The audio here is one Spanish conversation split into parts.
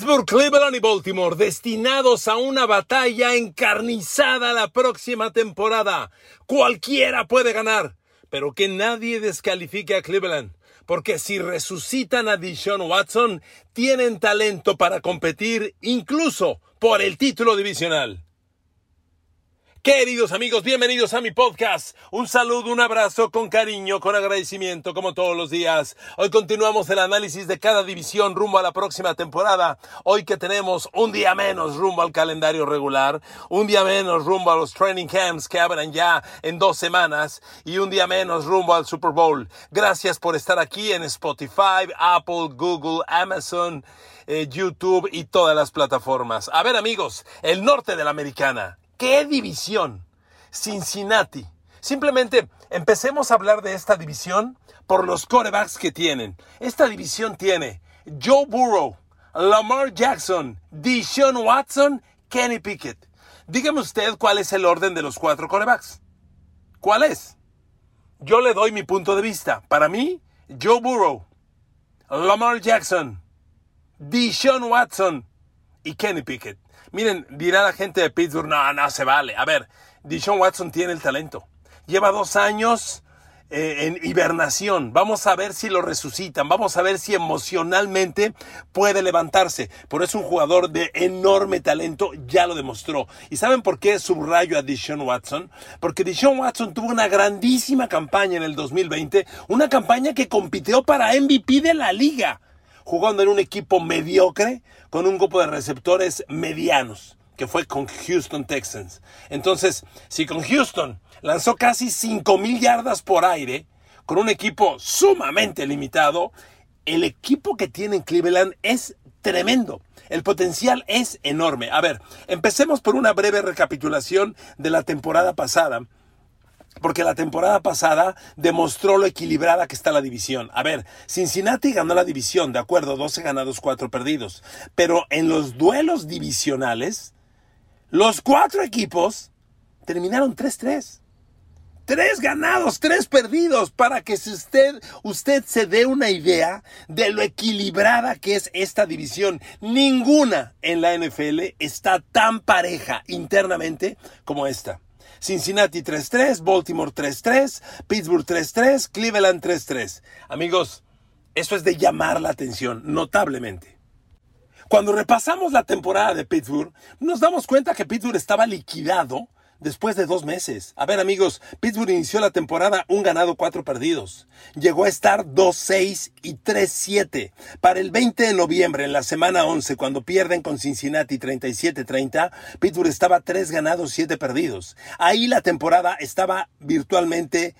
Pittsburgh, Cleveland y Baltimore destinados a una batalla encarnizada la próxima temporada. Cualquiera puede ganar, pero que nadie descalifique a Cleveland, porque si resucitan a Deshaun Watson, tienen talento para competir incluso por el título divisional. Queridos amigos, bienvenidos a mi podcast. Un saludo, un abrazo con cariño, con agradecimiento, como todos los días. Hoy continuamos el análisis de cada división rumbo a la próxima temporada. Hoy que tenemos un día menos rumbo al calendario regular, un día menos rumbo a los training camps que abran ya en dos semanas y un día menos rumbo al Super Bowl. Gracias por estar aquí en Spotify, Apple, Google, Amazon, eh, YouTube y todas las plataformas. A ver amigos, el norte de la americana. ¿Qué división? Cincinnati. Simplemente empecemos a hablar de esta división por los corebacks que tienen. Esta división tiene Joe Burrow, Lamar Jackson, Deshaun Watson, Kenny Pickett. Dígame usted cuál es el orden de los cuatro corebacks. ¿Cuál es? Yo le doy mi punto de vista. Para mí, Joe Burrow, Lamar Jackson, Deshaun Watson y Kenny Pickett. Miren, dirá la gente de Pittsburgh, no, no se vale. A ver, Dishon Watson tiene el talento. Lleva dos años eh, en hibernación. Vamos a ver si lo resucitan. Vamos a ver si emocionalmente puede levantarse. Por eso un jugador de enorme talento ya lo demostró. ¿Y saben por qué subrayo a Dishon Watson? Porque Dishon Watson tuvo una grandísima campaña en el 2020. Una campaña que compitió para MVP de la liga jugando en un equipo mediocre con un grupo de receptores medianos, que fue con Houston Texans. Entonces, si con Houston lanzó casi 5.000 yardas por aire, con un equipo sumamente limitado, el equipo que tiene en Cleveland es tremendo. El potencial es enorme. A ver, empecemos por una breve recapitulación de la temporada pasada porque la temporada pasada demostró lo equilibrada que está la división. A ver, Cincinnati ganó la división, de acuerdo, 12 ganados, 4 perdidos. Pero en los duelos divisionales, los cuatro equipos terminaron 3-3. Tres ganados, tres perdidos, para que usted, usted se dé una idea de lo equilibrada que es esta división. Ninguna en la NFL está tan pareja internamente como esta. Cincinnati 3-3, Baltimore 3-3, Pittsburgh 3-3, Cleveland 3-3. Amigos, eso es de llamar la atención notablemente. Cuando repasamos la temporada de Pittsburgh, nos damos cuenta que Pittsburgh estaba liquidado después de dos meses. A ver amigos, Pittsburgh inició la temporada un ganado, cuatro perdidos. Llegó a estar 2-6 y 3-7. Para el 20 de noviembre, en la semana 11, cuando pierden con Cincinnati 37-30, Pittsburgh estaba tres ganados, siete perdidos. Ahí la temporada estaba virtualmente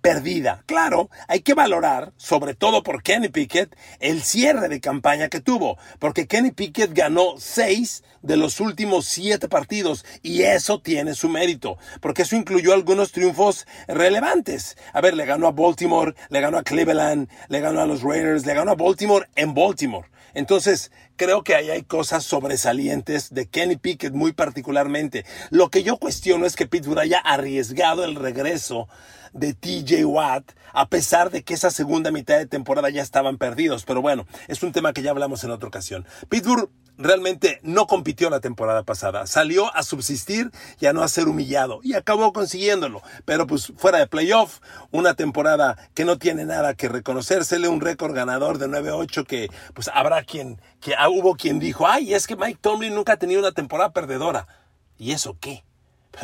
perdida. Claro, hay que valorar, sobre todo por Kenny Pickett, el cierre de campaña que tuvo, porque Kenny Pickett ganó seis de los últimos siete partidos y eso tiene su mérito, porque eso incluyó algunos triunfos relevantes. A ver, le ganó a Baltimore, le ganó a Cleveland, le ganó a los Raiders, le ganó a Baltimore en Baltimore. Entonces, creo que ahí hay cosas sobresalientes de Kenny Pickett muy particularmente. Lo que yo cuestiono es que Pittsburgh haya arriesgado el regreso de TJ Watt, a pesar de que esa segunda mitad de temporada ya estaban perdidos. Pero bueno, es un tema que ya hablamos en otra ocasión. Pittsburgh realmente no compitió la temporada pasada. Salió a subsistir y a no a ser humillado. Y acabó consiguiéndolo. Pero pues fuera de playoff, una temporada que no tiene nada que reconocérsele, un récord ganador de 9-8 que pues habrá quien, que hubo quien dijo, ay, es que Mike Tomlin nunca ha tenido una temporada perdedora. ¿Y eso qué?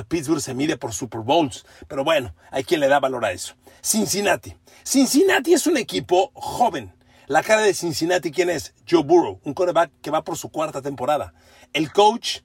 Pittsburgh se mide por Super Bowls, pero bueno, hay quien le da valor a eso. Cincinnati. Cincinnati es un equipo joven. La cara de Cincinnati, ¿quién es? Joe Burrow, un quarterback que va por su cuarta temporada. El coach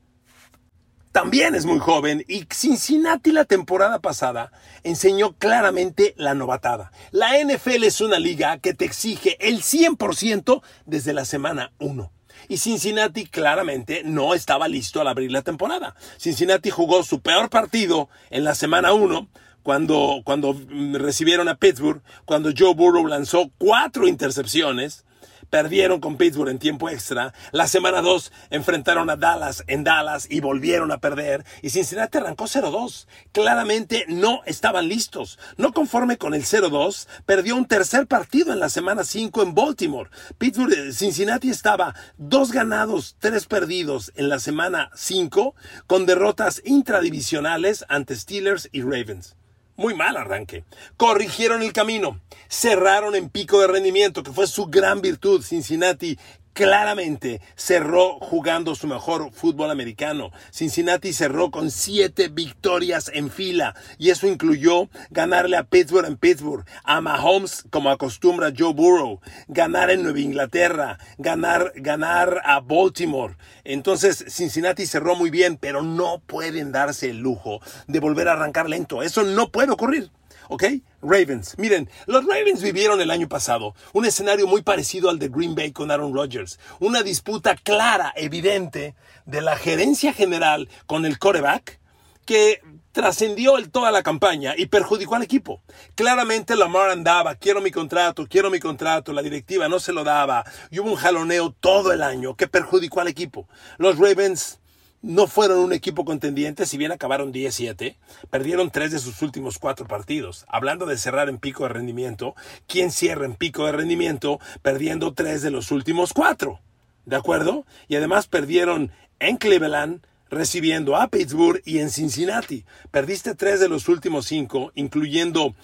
también es muy joven y Cincinnati la temporada pasada enseñó claramente la novatada. La NFL es una liga que te exige el 100% desde la semana 1. Y Cincinnati claramente no estaba listo al abrir la temporada. Cincinnati jugó su peor partido en la semana 1 cuando, cuando recibieron a Pittsburgh, cuando Joe Burrow lanzó cuatro intercepciones. Perdieron con Pittsburgh en tiempo extra. La semana 2 enfrentaron a Dallas en Dallas y volvieron a perder. Y Cincinnati arrancó 0-2. Claramente no estaban listos. No conforme con el 0-2, perdió un tercer partido en la semana 5 en Baltimore. Pittsburgh, eh, Cincinnati estaba dos ganados, tres perdidos en la semana 5 con derrotas intradivisionales ante Steelers y Ravens. Muy mal arranque. Corrigieron el camino. Cerraron en pico de rendimiento, que fue su gran virtud. Cincinnati claramente cerró jugando su mejor fútbol americano. Cincinnati cerró con siete victorias en fila y eso incluyó ganarle a Pittsburgh en Pittsburgh, a Mahomes como acostumbra Joe Burrow, ganar en Nueva Inglaterra, ganar, ganar a Baltimore. Entonces Cincinnati cerró muy bien, pero no pueden darse el lujo de volver a arrancar lento. Eso no puede ocurrir. ¿Ok? Ravens. Miren, los Ravens vivieron el año pasado un escenario muy parecido al de Green Bay con Aaron Rodgers. Una disputa clara, evidente, de la gerencia general con el coreback que trascendió toda la campaña y perjudicó al equipo. Claramente Lamar andaba, quiero mi contrato, quiero mi contrato, la directiva no se lo daba y hubo un jaloneo todo el año que perjudicó al equipo. Los Ravens no fueron un equipo contendiente, si bien acabaron 17, perdieron tres de sus últimos cuatro partidos. Hablando de cerrar en pico de rendimiento, ¿quién cierra en pico de rendimiento perdiendo tres de los últimos cuatro? ¿De acuerdo? Y además perdieron en Cleveland, recibiendo a Pittsburgh y en Cincinnati. Perdiste tres de los últimos cinco, incluyendo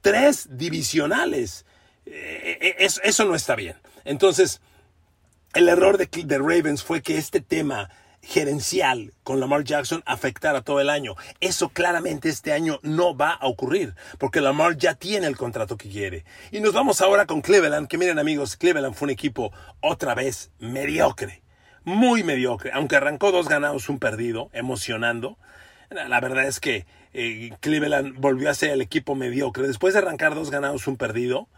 tres divisionales. Eh, eh, eso no está bien. Entonces, el error de, de Ravens fue que este tema gerencial con Lamar Jackson afectar todo el año. Eso claramente este año no va a ocurrir, porque Lamar ya tiene el contrato que quiere. Y nos vamos ahora con Cleveland, que miren amigos, Cleveland fue un equipo otra vez mediocre, muy mediocre, aunque arrancó dos ganados, un perdido, emocionando. La verdad es que eh, Cleveland volvió a ser el equipo mediocre. Después de arrancar dos ganados, un perdido,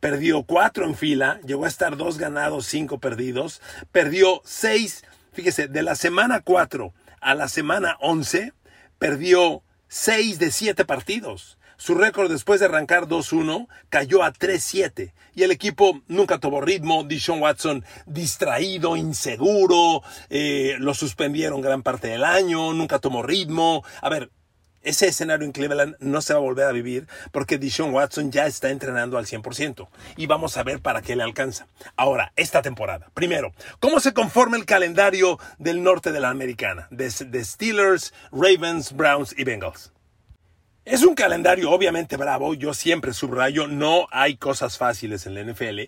perdió cuatro en fila, llegó a estar dos ganados, cinco perdidos, perdió seis Fíjese, de la semana 4 a la semana 11, perdió 6 de 7 partidos. Su récord después de arrancar 2-1 cayó a 3-7 y el equipo nunca tuvo ritmo. Dishon Watson distraído, inseguro, eh, lo suspendieron gran parte del año, nunca tomó ritmo. A ver, ese escenario en Cleveland no se va a volver a vivir porque Dishon Watson ya está entrenando al 100% y vamos a ver para qué le alcanza. Ahora, esta temporada. Primero, ¿cómo se conforma el calendario del norte de la americana? De, de Steelers, Ravens, Browns y Bengals. Es un calendario obviamente bravo, yo siempre subrayo, no hay cosas fáciles en la NFL,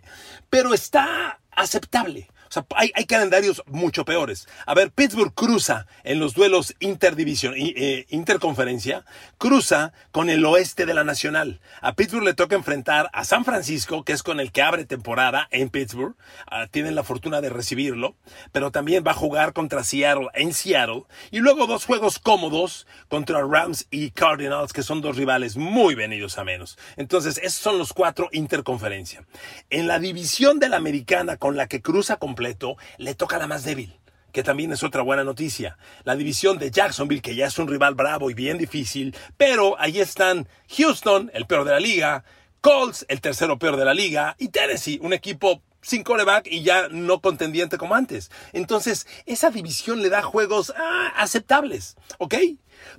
pero está aceptable. Sea, hay, calendarios mucho peores. A ver, Pittsburgh cruza en los duelos interdivisión, eh, interconferencia, cruza con el oeste de la Nacional. A Pittsburgh le toca enfrentar a San Francisco, que es con el que abre temporada en Pittsburgh. Ah, tienen la fortuna de recibirlo. Pero también va a jugar contra Seattle en Seattle. Y luego dos juegos cómodos contra Rams y Cardinals, que son dos rivales muy venidos a menos. Entonces, esos son los cuatro interconferencia. En la división de la americana con la que cruza completamente, le toca la más débil que también es otra buena noticia. La división de Jacksonville, que ya es un rival bravo y bien difícil, pero ahí están Houston, el peor de la liga, Colts, el tercero peor de la liga, y Tennessee, un equipo sin coreback y ya no contendiente como antes. Entonces, esa división le da juegos ah, aceptables, ¿ok?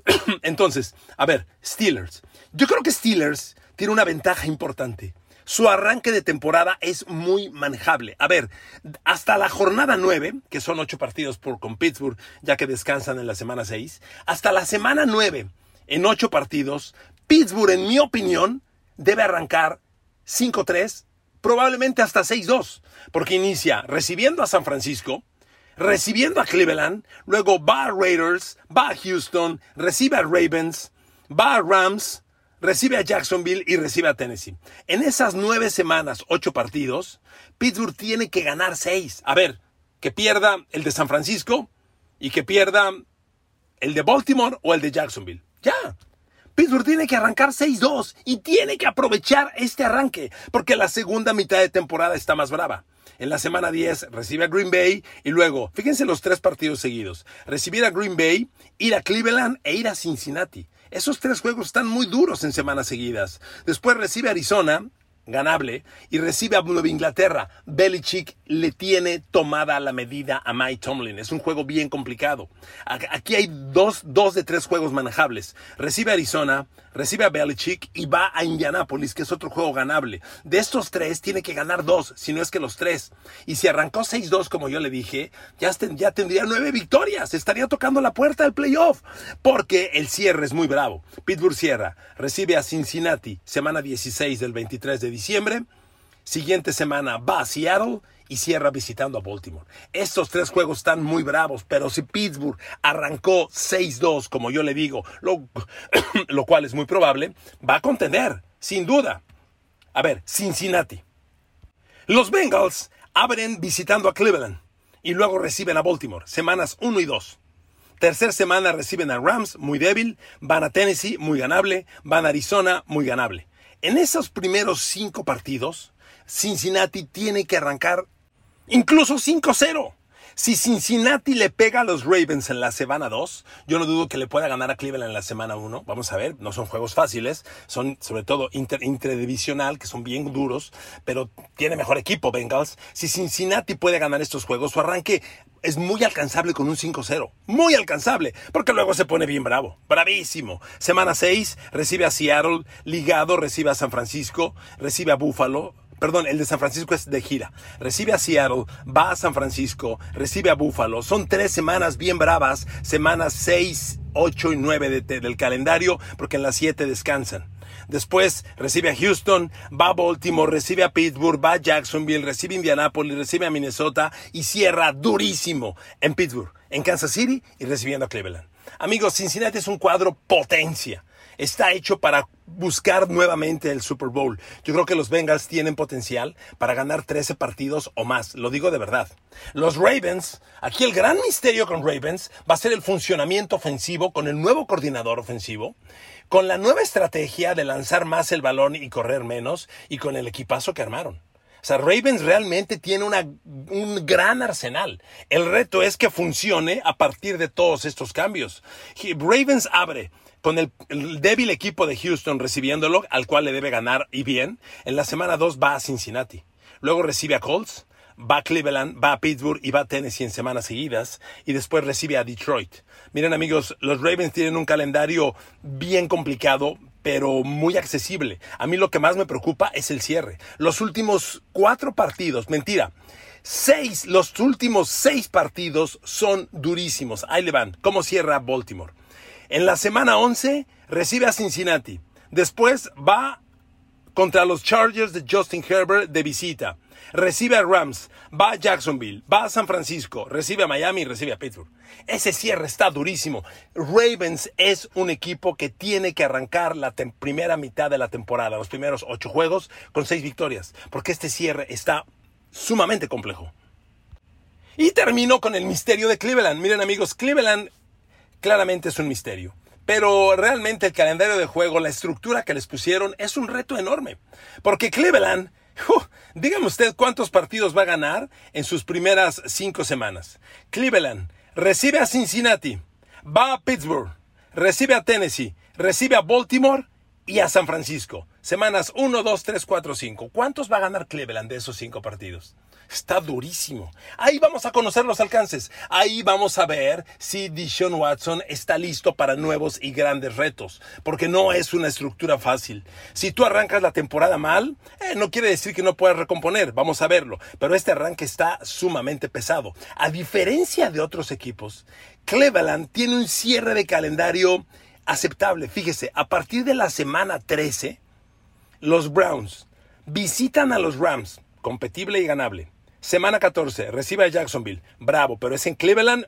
Entonces, a ver, Steelers. Yo creo que Steelers tiene una ventaja importante. Su arranque de temporada es muy manejable. A ver, hasta la jornada 9, que son ocho partidos por, con Pittsburgh, ya que descansan en la semana 6, hasta la semana 9, en ocho partidos, Pittsburgh, en mi opinión, debe arrancar 5-3, probablemente hasta 6-2, porque inicia recibiendo a San Francisco, recibiendo a Cleveland, luego va a Raiders, va a Houston, recibe a Ravens, va a Rams, recibe a Jacksonville y recibe a Tennessee. En esas nueve semanas, ocho partidos, Pittsburgh tiene que ganar seis. A ver, que pierda el de San Francisco y que pierda el de Baltimore o el de Jacksonville. Ya. Pittsburgh tiene que arrancar 6-2 y tiene que aprovechar este arranque porque la segunda mitad de temporada está más brava. En la semana 10 recibe a Green Bay y luego, fíjense los tres partidos seguidos, recibir a Green Bay, ir a Cleveland e ir a Cincinnati. Esos tres juegos están muy duros en semanas seguidas. Después recibe Arizona, ganable, y recibe a Nueva Inglaterra. Belichick le tiene tomada la medida a Mike Tomlin. Es un juego bien complicado. Aquí hay dos, dos de tres juegos manejables. Recibe a Arizona, recibe a Belichick y va a Indianapolis, que es otro juego ganable. De estos tres, tiene que ganar dos, si no es que los tres. Y si arrancó 6-2, como yo le dije, ya, ya tendría nueve victorias. Estaría tocando la puerta del playoff. Porque el cierre es muy bravo. Pittsburgh cierra, recibe a Cincinnati, semana 16 del 23 de diciembre. Siguiente semana va a Seattle y cierra visitando a Baltimore. Estos tres juegos están muy bravos, pero si Pittsburgh arrancó 6-2, como yo le digo, lo, lo cual es muy probable, va a contender, sin duda. A ver, Cincinnati. Los Bengals abren visitando a Cleveland y luego reciben a Baltimore, semanas 1 y 2. Tercer semana reciben a Rams, muy débil, van a Tennessee, muy ganable, van a Arizona, muy ganable. En esos primeros cinco partidos, Cincinnati tiene que arrancar incluso 5-0. Si Cincinnati le pega a los Ravens en la semana 2, yo no dudo que le pueda ganar a Cleveland en la semana 1. Vamos a ver, no son juegos fáciles, son sobre todo interdivisional, que son bien duros, pero tiene mejor equipo Bengals. Si Cincinnati puede ganar estos juegos, su arranque es muy alcanzable con un 5-0. Muy alcanzable, porque luego se pone bien bravo. Bravísimo. Semana 6 recibe a Seattle, ligado recibe a San Francisco, recibe a Buffalo, perdón, el de San Francisco es de gira. Recibe a Seattle, va a San Francisco, recibe a Buffalo. Son tres semanas bien bravas, semanas 6, 8 y 9 del calendario, porque en las 7 descansan. Después recibe a Houston, va a Baltimore, recibe a Pittsburgh, va a Jacksonville, recibe a Indianapolis, recibe a Minnesota y cierra durísimo en Pittsburgh, en Kansas City y recibiendo a Cleveland. Amigos, Cincinnati es un cuadro potencia está hecho para buscar nuevamente el Super Bowl. Yo creo que los Bengals tienen potencial para ganar 13 partidos o más, lo digo de verdad. Los Ravens, aquí el gran misterio con Ravens va a ser el funcionamiento ofensivo con el nuevo coordinador ofensivo, con la nueva estrategia de lanzar más el balón y correr menos y con el equipazo que armaron. O sea, Ravens realmente tiene un gran arsenal. El reto es que funcione a partir de todos estos cambios. Ravens abre con el, débil equipo de Houston recibiéndolo, al cual le debe ganar y bien, en la semana 2 va a Cincinnati. Luego recibe a Colts, va a Cleveland, va a Pittsburgh y va a Tennessee en semanas seguidas y después recibe a Detroit. Miren amigos, los Ravens tienen un calendario bien complicado, pero muy accesible. A mí lo que más me preocupa es el cierre. Los últimos cuatro partidos, mentira, seis, los últimos seis partidos son durísimos. Ahí le van. ¿Cómo cierra Baltimore? En la semana 11 recibe a Cincinnati. Después va contra los Chargers de Justin Herbert de visita. Recibe a Rams, va a Jacksonville, va a San Francisco, recibe a Miami y recibe a Pittsburgh. Ese cierre está durísimo. Ravens es un equipo que tiene que arrancar la primera mitad de la temporada, los primeros ocho juegos, con seis victorias, porque este cierre está sumamente complejo. Y termino con el misterio de Cleveland. Miren amigos, Cleveland claramente es un misterio. Pero realmente el calendario de juego, la estructura que les pusieron es un reto enorme. Porque Cleveland, dígame usted cuántos partidos va a ganar en sus primeras cinco semanas. Cleveland recibe a Cincinnati, va a Pittsburgh, recibe a Tennessee, recibe a Baltimore y a San Francisco. Semanas 1, 2, 3, 4, 5. ¿Cuántos va a ganar Cleveland de esos cinco partidos? Está durísimo. Ahí vamos a conocer los alcances. Ahí vamos a ver si Dishon Watson está listo para nuevos y grandes retos. Porque no es una estructura fácil. Si tú arrancas la temporada mal, eh, no quiere decir que no puedas recomponer. Vamos a verlo. Pero este arranque está sumamente pesado. A diferencia de otros equipos, Cleveland tiene un cierre de calendario aceptable. Fíjese, a partir de la semana 13, los Browns visitan a los Rams, competible y ganable. Semana 14, recibe a Jacksonville, bravo, pero es en Cleveland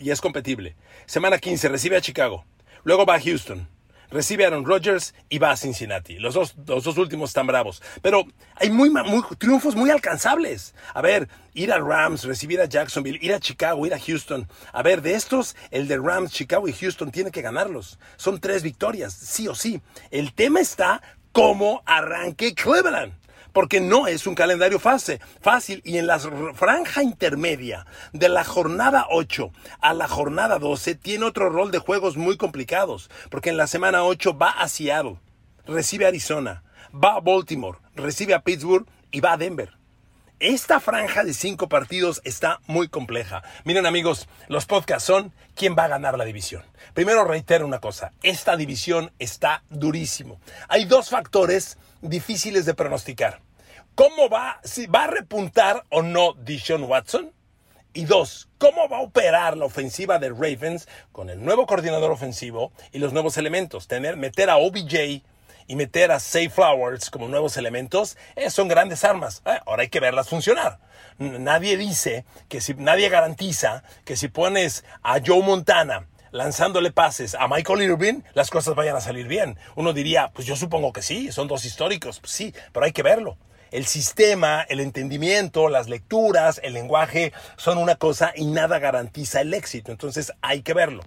y es competible. Semana 15, recibe a Chicago. Luego va a Houston recibe a Aaron Rodgers y va a Cincinnati. Los dos, los dos últimos están bravos. Pero hay muy, muy, triunfos muy alcanzables. A ver, ir a Rams, recibir a Jacksonville, ir a Chicago, ir a Houston. A ver, de estos, el de Rams, Chicago y Houston tiene que ganarlos. Son tres victorias, sí o sí. El tema está cómo arranque Cleveland porque no es un calendario fácil, y en la franja intermedia de la jornada 8 a la jornada 12 tiene otro rol de juegos muy complicados, porque en la semana 8 va a Seattle, recibe a Arizona, va a Baltimore, recibe a Pittsburgh y va a Denver. Esta franja de cinco partidos está muy compleja. Miren amigos, los podcasts son quién va a ganar la división. Primero reitero una cosa, esta división está durísimo. Hay dos factores difíciles de pronosticar. ¿Cómo va, si va a repuntar o no Dishon Watson? Y dos, ¿cómo va a operar la ofensiva de Ravens con el nuevo coordinador ofensivo y los nuevos elementos? Tener, meter a OBJ y meter a Safe Flowers como nuevos elementos eh, son grandes armas. Eh, ahora hay que verlas funcionar. Nadie dice que si, nadie garantiza que si pones a Joe Montana lanzándole pases a Michael Irvin, las cosas vayan a salir bien. Uno diría, pues yo supongo que sí, son dos históricos, pues sí, pero hay que verlo. El sistema, el entendimiento, las lecturas, el lenguaje son una cosa y nada garantiza el éxito. Entonces hay que verlo.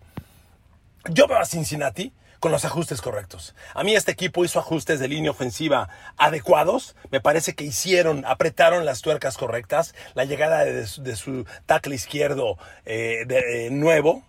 Yo veo a Cincinnati con los ajustes correctos. A mí este equipo hizo ajustes de línea ofensiva adecuados. Me parece que hicieron, apretaron las tuercas correctas. La llegada de, su tackle izquierdo eh, de, eh, nuevo,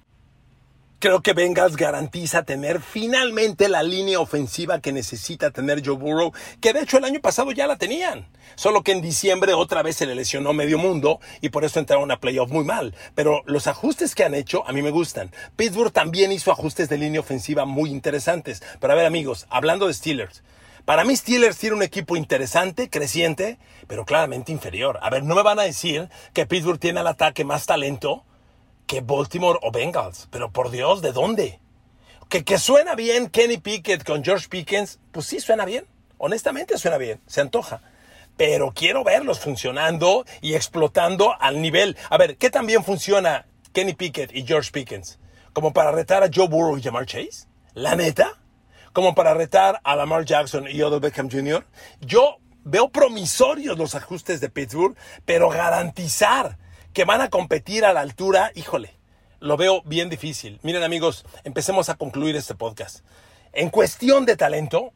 Creo que Bengals garantiza tener finalmente la línea ofensiva que necesita tener Joe Burrow, que de hecho el año pasado ya la tenían. Solo que en diciembre otra vez se le lesionó medio mundo y por eso entraron a playoff muy mal. Pero los ajustes que han hecho a mí me gustan. Pittsburgh también hizo ajustes de línea ofensiva muy interesantes. Pero a ver amigos, hablando de Steelers. Para mí Steelers tiene un equipo interesante, creciente, pero claramente inferior. A ver, no me van a decir que Pittsburgh tiene al ataque más talento que Baltimore o Bengals. Pero por Dios, ¿de dónde? Que, que suena bien Kenny Pickett con George Pickens, pues sí suena bien. Honestamente suena bien, se antoja. Pero quiero verlos funcionando y explotando al nivel. A ver, ¿qué tan bien funciona Kenny Pickett y George Pickens? ¿Como para retar a Joe Burrow y Jamar Chase? ¿La neta? ¿Como para retar a Lamar Jackson y Odell Beckham Jr.? Yo veo promisorios los ajustes de Pittsburgh, pero garantizar que van a competir a la altura, híjole, lo veo bien difícil. Miren amigos, empecemos a concluir este podcast. En cuestión de talento,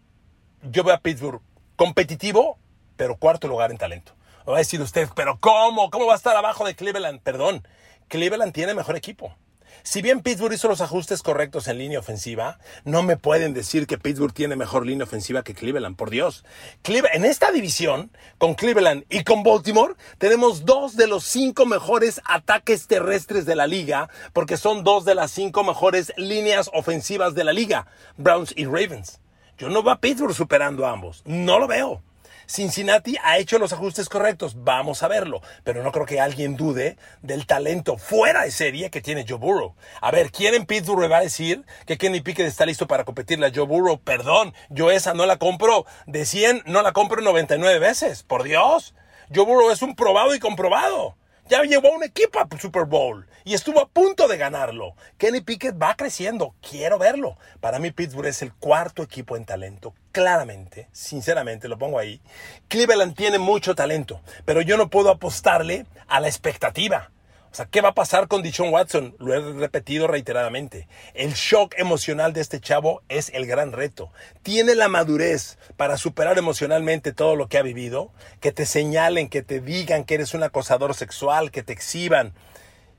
yo veo a Pittsburgh competitivo, pero cuarto lugar en talento. Va a decir usted, pero ¿cómo? ¿Cómo va a estar abajo de Cleveland? Perdón, Cleveland tiene mejor equipo. Si bien Pittsburgh hizo los ajustes correctos en línea ofensiva, no me pueden decir que Pittsburgh tiene mejor línea ofensiva que Cleveland, por Dios. en esta división, con Cleveland y con Baltimore, tenemos dos de los cinco mejores ataques terrestres de la liga, porque son dos de las cinco mejores líneas ofensivas de la liga, Browns y Ravens. Yo no veo a Pittsburgh superando a ambos, no lo veo. Cincinnati ha hecho los ajustes correctos, vamos a verlo, pero no creo que alguien dude del talento fuera de serie que tiene Joe Burrow. A ver, ¿quién en Pittsburgh va a decir que Kenny Pickett está listo para competirle a Joe Burrow? Perdón, yo esa no la compro de 100, no la compro 99 veces, por Dios. Joe Burrow es un probado y comprobado. Ya llevó un equipo a Super Bowl y estuvo a punto de ganarlo. Kenny Pickett va creciendo. Quiero verlo. Para mí Pittsburgh es el cuarto equipo en talento. Claramente, sinceramente, lo pongo ahí. Cleveland tiene mucho talento, pero yo no puedo apostarle a la expectativa. O sea, ¿qué va a pasar con Dichon Watson? Lo he repetido reiteradamente. El shock emocional de este chavo es el gran reto. Tiene la madurez para superar emocionalmente todo lo que ha vivido, que te señalen, que te digan que eres un acosador sexual, que te exhiban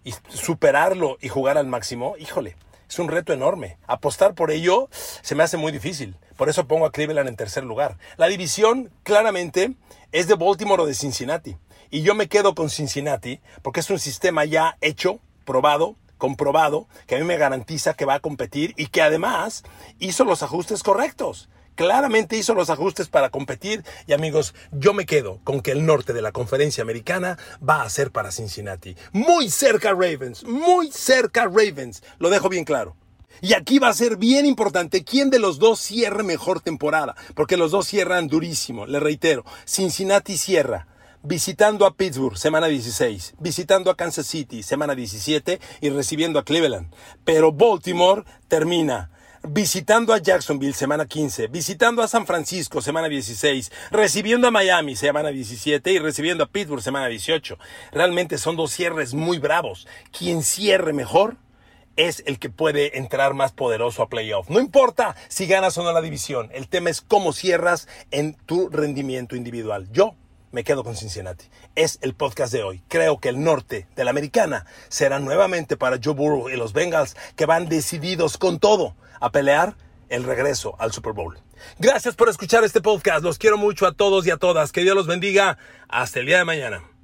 y superarlo y jugar al máximo. Híjole, es un reto enorme. Apostar por ello se me hace muy difícil. Por eso pongo a Cleveland en tercer lugar. La división claramente es de Baltimore o de Cincinnati. Y yo me quedo con Cincinnati porque es un sistema ya hecho, probado, comprobado, que a mí me garantiza que va a competir y que además hizo los ajustes correctos. Claramente hizo los ajustes para competir y amigos, yo me quedo con que el norte de la conferencia americana va a ser para Cincinnati. Muy cerca Ravens, muy cerca Ravens, lo dejo bien claro. Y aquí va a ser bien importante quién de los dos cierre mejor temporada, porque los dos cierran durísimo, le reitero, Cincinnati cierra visitando a Pittsburgh, semana 16, visitando a Kansas City, semana 17 y recibiendo a Cleveland. Pero Baltimore termina visitando a Jacksonville, semana 15, visitando a San Francisco, semana 16, recibiendo a Miami, semana 17 y recibiendo a Pittsburgh, semana 18. Realmente son dos cierres muy bravos. Quien cierre mejor es el que puede entrar más poderoso a playoff. No importa si ganas o no la división, el tema es cómo cierras en tu rendimiento individual. Yo me quedo con Cincinnati. Es el podcast de hoy. Creo que el norte de la americana será nuevamente para Joe Burrow y los Bengals que van decididos con todo a pelear el regreso al Super Bowl. Gracias por escuchar este podcast. Los quiero mucho a todos y a todas. Que Dios los bendiga. Hasta el día de mañana.